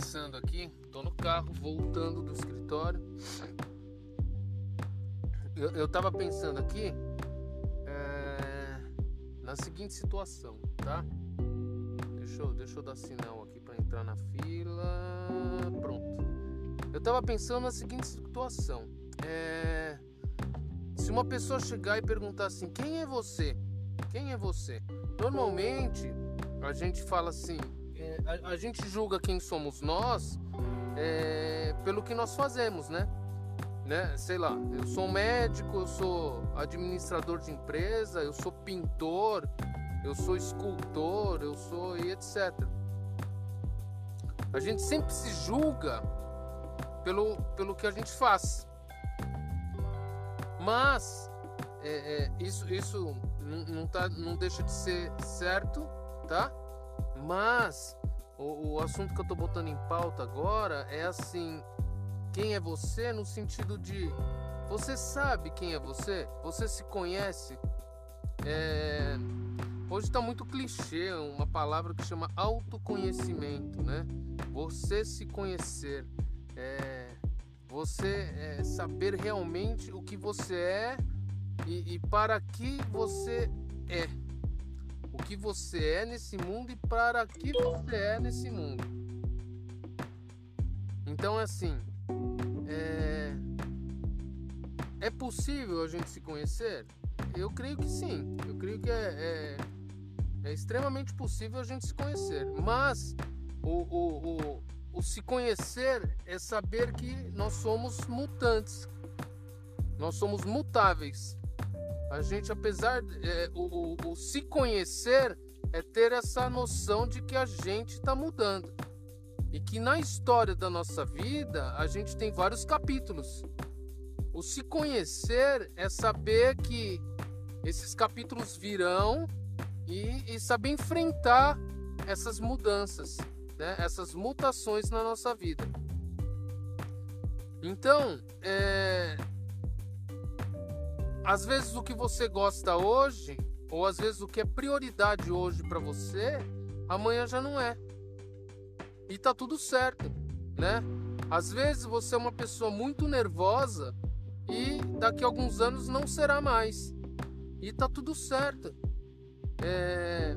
pensando aqui, tô no carro voltando do escritório. Eu, eu tava pensando aqui é, na seguinte situação, tá? Deixa eu, deixa eu dar sinal aqui para entrar na fila. Pronto. Eu tava pensando na seguinte situação. É, se uma pessoa chegar e perguntar assim, quem é você? Quem é você? Normalmente a gente fala assim, é, a, a, gente julga quem somos nós é, pelo que nós fazemos, né? né? Sei lá, eu sou médico, eu sou administrador de empresa, eu sou pintor, eu sou escultor, eu sou e etc. A gente sempre se julga pelo, pelo que a gente faz. Mas é, é, isso, isso não, tá, não deixa de ser certo, tá? Mas o, o assunto que eu tô botando em pauta agora é assim: quem é você no sentido de você sabe quem é você? Você se conhece? É, hoje está muito clichê uma palavra que chama autoconhecimento, né? Você se conhecer, é, você é, saber realmente o que você é e, e para que você é o que você é nesse mundo e para que você é nesse mundo. Então, assim, é, é possível a gente se conhecer? Eu creio que sim. Eu creio que é, é, é extremamente possível a gente se conhecer. Mas o, o, o, o se conhecer é saber que nós somos mutantes. Nós somos mutáveis. A gente, apesar é, o, o, o, se conhecer é ter essa noção de que a gente está mudando e que na história da nossa vida a gente tem vários capítulos. O se conhecer é saber que esses capítulos virão e, e saber enfrentar essas mudanças, né? essas mutações na nossa vida. Então, é, às vezes o que você gosta hoje, ou às vezes o que é prioridade hoje para você, amanhã já não é. E tá tudo certo, né? Às vezes você é uma pessoa muito nervosa e daqui a alguns anos não será mais. E tá tudo certo. É...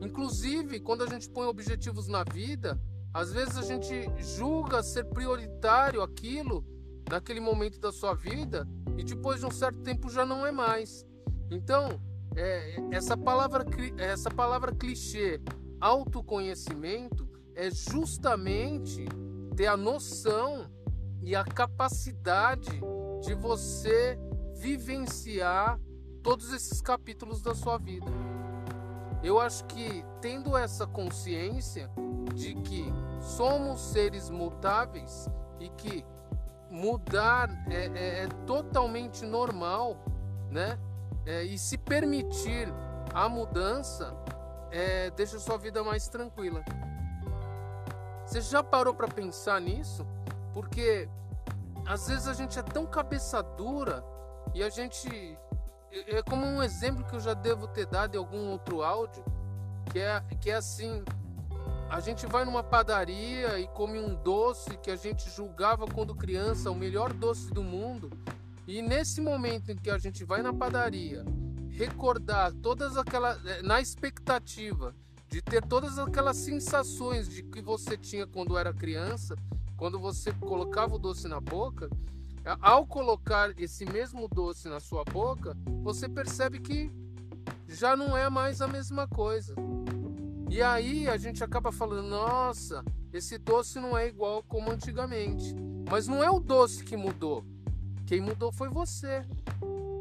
Inclusive, quando a gente põe objetivos na vida, às vezes a gente julga ser prioritário aquilo naquele momento da sua vida e depois de um certo tempo já não é mais. Então, é, essa palavra essa palavra clichê, autoconhecimento, é justamente ter a noção e a capacidade de você vivenciar todos esses capítulos da sua vida. Eu acho que tendo essa consciência de que somos seres mutáveis e que mudar é, é, é totalmente normal, né? É, e se permitir a mudança é, deixa sua vida mais tranquila. Você já parou para pensar nisso? Porque às vezes a gente é tão cabeça dura e a gente é, é como um exemplo que eu já devo ter dado em algum outro áudio, que é que é assim, a gente vai numa padaria e come um doce que a gente julgava quando criança o melhor doce do mundo. E nesse momento em que a gente vai na padaria, recordar todas aquelas. Eh, na expectativa de ter todas aquelas sensações de que você tinha quando era criança, quando você colocava o doce na boca, ao colocar esse mesmo doce na sua boca, você percebe que já não é mais a mesma coisa. E aí a gente acaba falando: nossa, esse doce não é igual como antigamente. Mas não é o doce que mudou. Quem mudou foi você.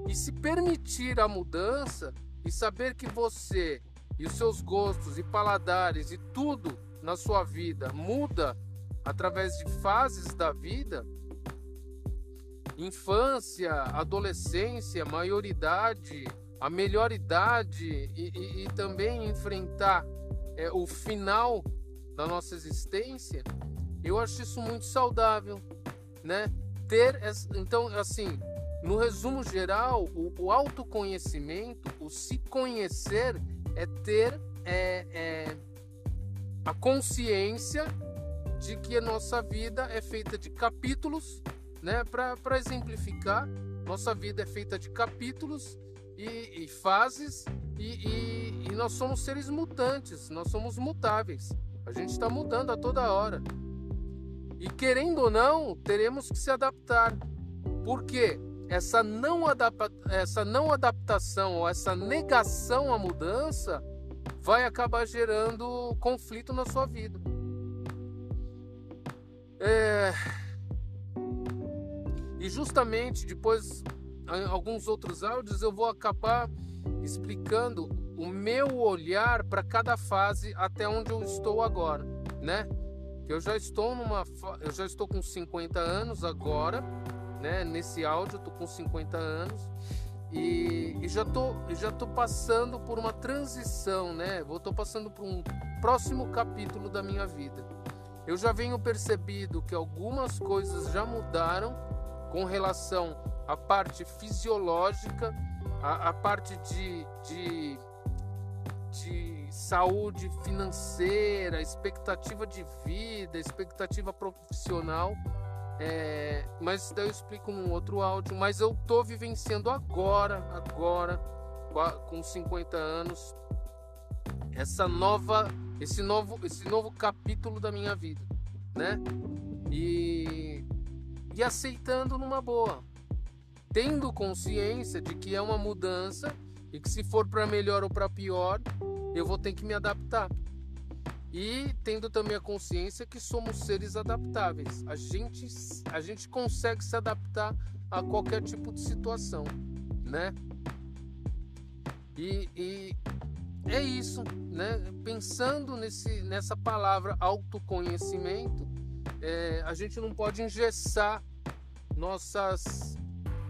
E se permitir a mudança e saber que você e os seus gostos e paladares e tudo na sua vida muda através de fases da vida infância, adolescência, maioridade, a melhor idade e, e, e também enfrentar é, o final da nossa existência, eu acho isso muito saudável, né? Ter então assim, no resumo geral, o, o autoconhecimento, o se conhecer é ter é, é, a consciência de que a nossa vida é feita de capítulos, né? Para exemplificar, nossa vida é feita de capítulos e, e fases e, e nós somos seres mutantes, nós somos mutáveis. A gente está mudando a toda hora. E querendo ou não, teremos que se adaptar. Por quê? Essa não, adapta, essa não adaptação ou essa negação à mudança vai acabar gerando conflito na sua vida. É... E justamente depois, em alguns outros áudios, eu vou acabar explicando o meu olhar para cada fase até onde eu estou agora, né? Eu já estou numa eu já estou com 50 anos agora, né? Nesse áudio eu tô com 50 anos e, e já tô já tô passando por uma transição, né? Vou tô passando por um próximo capítulo da minha vida. Eu já venho percebido que algumas coisas já mudaram com relação à parte fisiológica, a parte de, de, de saúde financeira, expectativa de vida, expectativa profissional. É, mas daí eu explico num outro áudio. Mas eu tô vivenciando agora, agora, com 50 anos, essa nova, esse novo, esse novo capítulo da minha vida, né? E, e aceitando numa boa, tendo consciência de que é uma mudança e que se for para melhor ou para pior, eu vou ter que me adaptar. E tendo também a consciência que somos seres adaptáveis. A gente, a gente consegue se adaptar a qualquer tipo de situação, né? E, e é isso, né? Pensando nesse, nessa palavra autoconhecimento, é, a gente não pode engessar nossas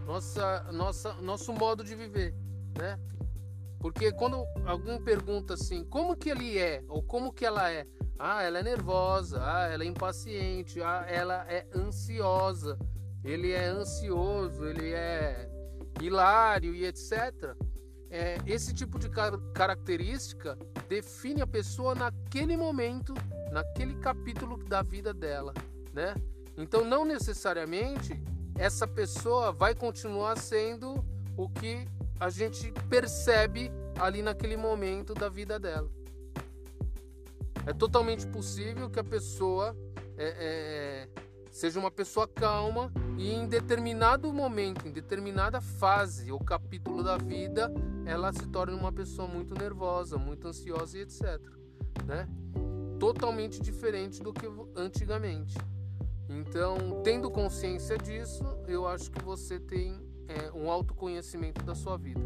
nossa, nossa, nosso modo de viver, né? Porque quando alguém pergunta assim, como que ele é ou como que ela é? Ah, ela é nervosa, ah, ela é impaciente, ah, ela é ansiosa, ele é ansioso, ele é hilário e etc. É, esse tipo de car característica define a pessoa naquele momento, naquele capítulo da vida dela, né? Então não necessariamente essa pessoa vai continuar sendo o que a gente percebe ali naquele momento da vida dela. É totalmente possível que a pessoa é, é, seja uma pessoa calma e em determinado momento, em determinada fase ou capítulo da vida, ela se torne uma pessoa muito nervosa, muito ansiosa e etc. Né? Totalmente diferente do que antigamente. Então, tendo consciência disso, eu acho que você tem é, um autoconhecimento da sua vida.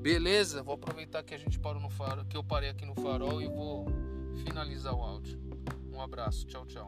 Beleza? Vou aproveitar que a gente parou no farol, que eu parei aqui no farol e vou finalizar o áudio. Um abraço, tchau, tchau.